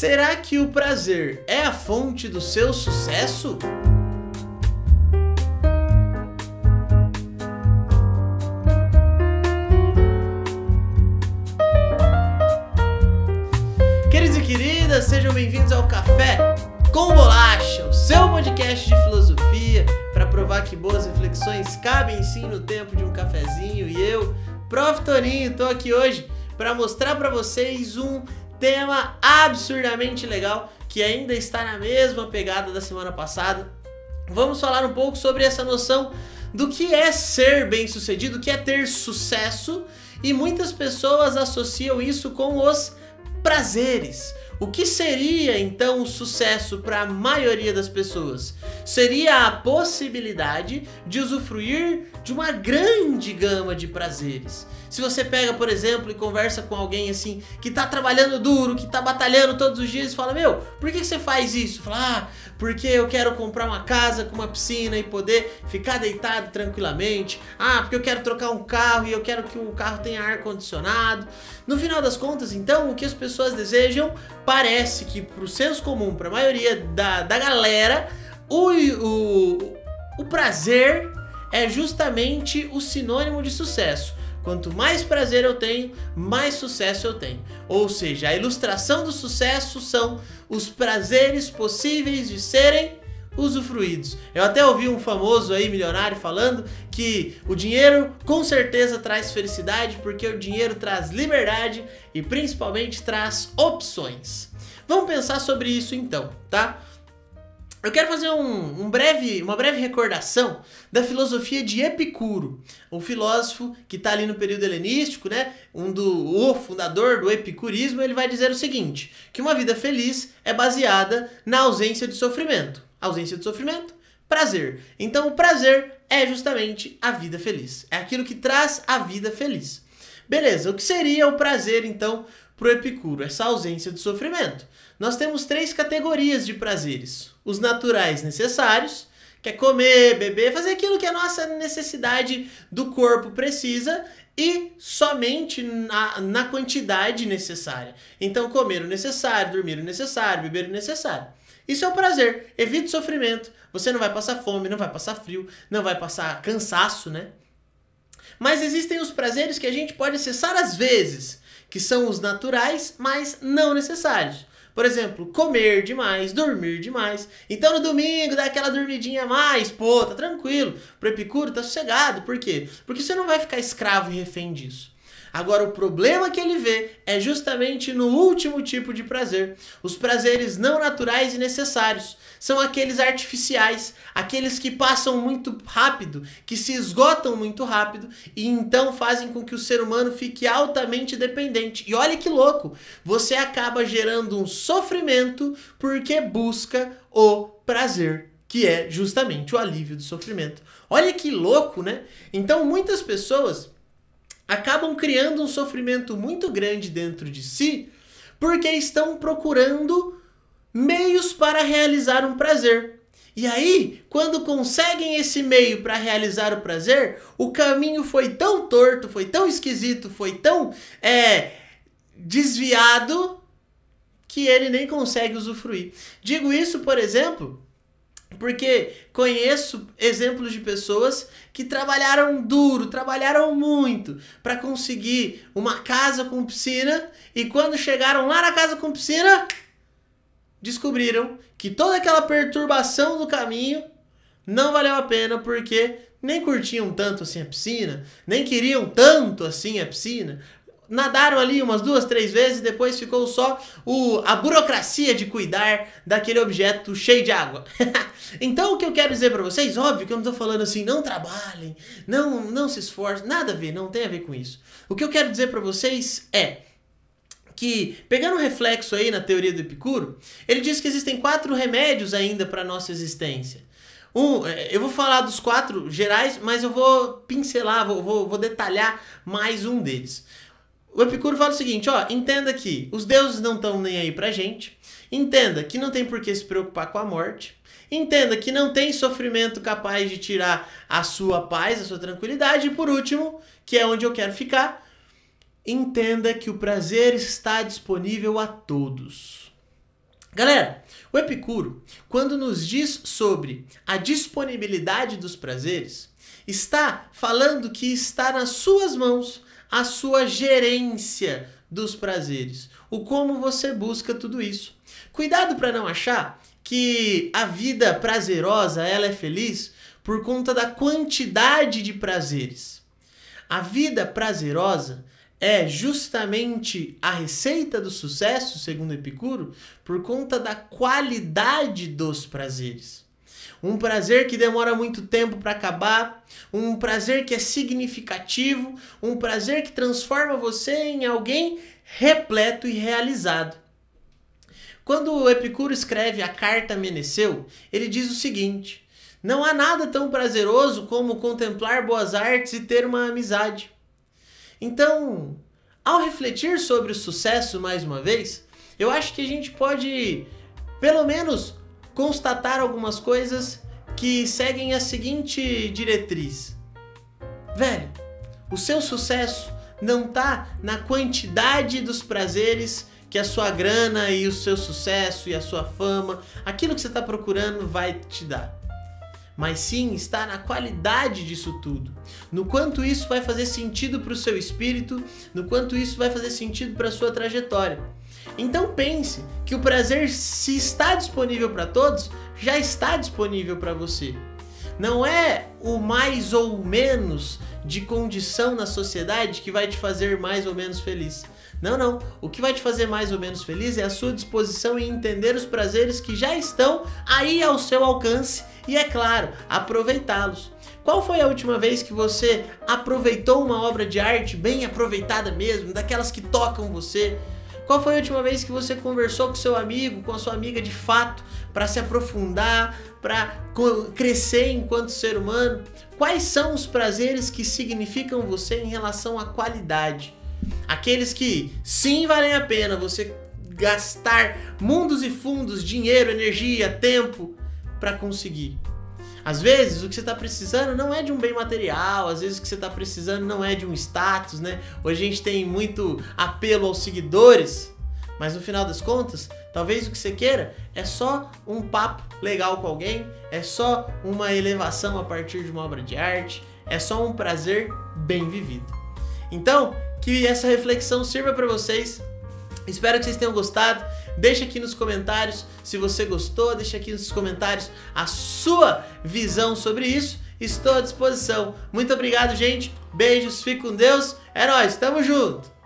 Será que o prazer é a fonte do seu sucesso? Queridos e queridas, sejam bem-vindos ao Café com Bolacha, o seu podcast de filosofia para provar que boas reflexões cabem sim no tempo de um cafezinho. E eu, Prof. Toninho, tô aqui hoje para mostrar para vocês um tema absurdamente legal que ainda está na mesma pegada da semana passada. Vamos falar um pouco sobre essa noção do que é ser bem-sucedido, o que é ter sucesso, e muitas pessoas associam isso com os prazeres. O que seria então o sucesso para a maioria das pessoas? Seria a possibilidade de usufruir de uma grande gama de prazeres. Se você pega, por exemplo, e conversa com alguém assim que tá trabalhando duro, que tá batalhando todos os dias e fala: Meu, por que você faz isso? Fala: Ah, porque eu quero comprar uma casa com uma piscina e poder ficar deitado tranquilamente. Ah, porque eu quero trocar um carro e eu quero que o carro tenha ar condicionado. No final das contas, então, o que as pessoas desejam parece que, pro senso comum, para a maioria da, da galera, o, o, o prazer é justamente o sinônimo de sucesso. Quanto mais prazer eu tenho, mais sucesso eu tenho. Ou seja, a ilustração do sucesso são os prazeres possíveis de serem usufruídos. Eu até ouvi um famoso aí milionário falando que o dinheiro com certeza traz felicidade porque o dinheiro traz liberdade e principalmente traz opções. Vamos pensar sobre isso então, tá? Eu quero fazer um, um, breve, uma breve recordação da filosofia de Epicuro, um filósofo que está ali no período helenístico, né? Um do o fundador do epicurismo, ele vai dizer o seguinte: que uma vida feliz é baseada na ausência de sofrimento. Ausência de sofrimento, prazer. Então o prazer é justamente a vida feliz. É aquilo que traz a vida feliz. Beleza, o que seria o prazer então para o Epicuro? Essa ausência de sofrimento nós temos três categorias de prazeres: os naturais necessários, que é comer, beber, fazer aquilo que a nossa necessidade do corpo precisa e somente na, na quantidade necessária. Então, comer o necessário, dormir o necessário, beber o necessário. Isso é o prazer. Evite sofrimento. Você não vai passar fome, não vai passar frio, não vai passar cansaço, né? Mas existem os prazeres que a gente pode acessar às vezes, que são os naturais, mas não necessários. Por exemplo, comer demais, dormir demais. Então no domingo dá aquela dormidinha a mais, pô, tá tranquilo. Pro Epicuro tá sossegado. Por quê? Porque você não vai ficar escravo e refém disso. Agora, o problema que ele vê é justamente no último tipo de prazer: os prazeres não naturais e necessários. São aqueles artificiais, aqueles que passam muito rápido, que se esgotam muito rápido e então fazem com que o ser humano fique altamente dependente. E olha que louco! Você acaba gerando um sofrimento porque busca o prazer que é justamente o alívio do sofrimento. Olha que louco, né? Então muitas pessoas acabam criando um sofrimento muito grande dentro de si porque estão procurando meios para realizar um prazer. E aí, quando conseguem esse meio para realizar o prazer, o caminho foi tão torto, foi tão esquisito, foi tão é, desviado que ele nem consegue usufruir. Digo isso, por exemplo, porque conheço exemplos de pessoas que trabalharam duro, trabalharam muito para conseguir uma casa com piscina e quando chegaram lá na casa com piscina, descobriram que toda aquela perturbação do caminho não valeu a pena porque nem curtiam tanto assim a piscina, nem queriam tanto assim a piscina, nadaram ali umas duas, três vezes depois ficou só o, a burocracia de cuidar daquele objeto cheio de água. então o que eu quero dizer para vocês, óbvio que eu não tô falando assim, não trabalhem, não, não se esforcem, nada a ver, não tem a ver com isso. O que eu quero dizer para vocês é que, pegando um reflexo aí na teoria do Epicuro, ele diz que existem quatro remédios ainda para nossa existência. Um, é, eu vou falar dos quatro gerais, mas eu vou pincelar, vou, vou, vou detalhar mais um deles. O Epicuro fala o seguinte, ó, entenda que os deuses não estão nem aí pra gente. Entenda que não tem por que se preocupar com a morte. Entenda que não tem sofrimento capaz de tirar a sua paz, a sua tranquilidade. E por último, que é onde eu quero ficar, entenda que o prazer está disponível a todos. Galera, o Epicuro, quando nos diz sobre a disponibilidade dos prazeres, está falando que está nas suas mãos a sua gerência dos prazeres, o como você busca tudo isso. Cuidado para não achar que a vida prazerosa ela é feliz por conta da quantidade de prazeres. A vida prazerosa é justamente a receita do sucesso, segundo Epicuro, por conta da qualidade dos prazeres. Um prazer que demora muito tempo para acabar, um prazer que é significativo, um prazer que transforma você em alguém repleto e realizado. Quando Epicuro escreve a carta Meneceu, ele diz o seguinte: Não há nada tão prazeroso como contemplar boas artes e ter uma amizade. Então, ao refletir sobre o sucesso mais uma vez, eu acho que a gente pode, pelo menos, constatar algumas coisas que seguem a seguinte diretriz. Velho, o seu sucesso não está na quantidade dos prazeres que a sua grana e o seu sucesso e a sua fama, aquilo que você está procurando vai te dar mas sim está na qualidade disso tudo. No quanto isso vai fazer sentido para o seu espírito, no quanto isso vai fazer sentido para a sua trajetória. Então pense que o prazer, se está disponível para todos, já está disponível para você. Não é o mais ou menos de condição na sociedade que vai te fazer mais ou menos feliz. Não, não. O que vai te fazer mais ou menos feliz é a sua disposição em entender os prazeres que já estão aí ao seu alcance e, é claro, aproveitá-los. Qual foi a última vez que você aproveitou uma obra de arte bem aproveitada mesmo, daquelas que tocam você? Qual foi a última vez que você conversou com seu amigo, com a sua amiga de fato, para se aprofundar, para crescer enquanto ser humano? Quais são os prazeres que significam você em relação à qualidade? Aqueles que sim valem a pena você gastar mundos e fundos, dinheiro, energia, tempo para conseguir. Às vezes o que você está precisando não é de um bem material, às vezes o que você está precisando não é de um status, né? Hoje a gente tem muito apelo aos seguidores, mas no final das contas, talvez o que você queira é só um papo legal com alguém, é só uma elevação a partir de uma obra de arte, é só um prazer bem vivido. Então, que essa reflexão sirva para vocês. Espero que vocês tenham gostado. Deixa aqui nos comentários se você gostou, deixa aqui nos comentários a sua visão sobre isso. Estou à disposição. Muito obrigado, gente. Beijos, fique com Deus. É tamo junto!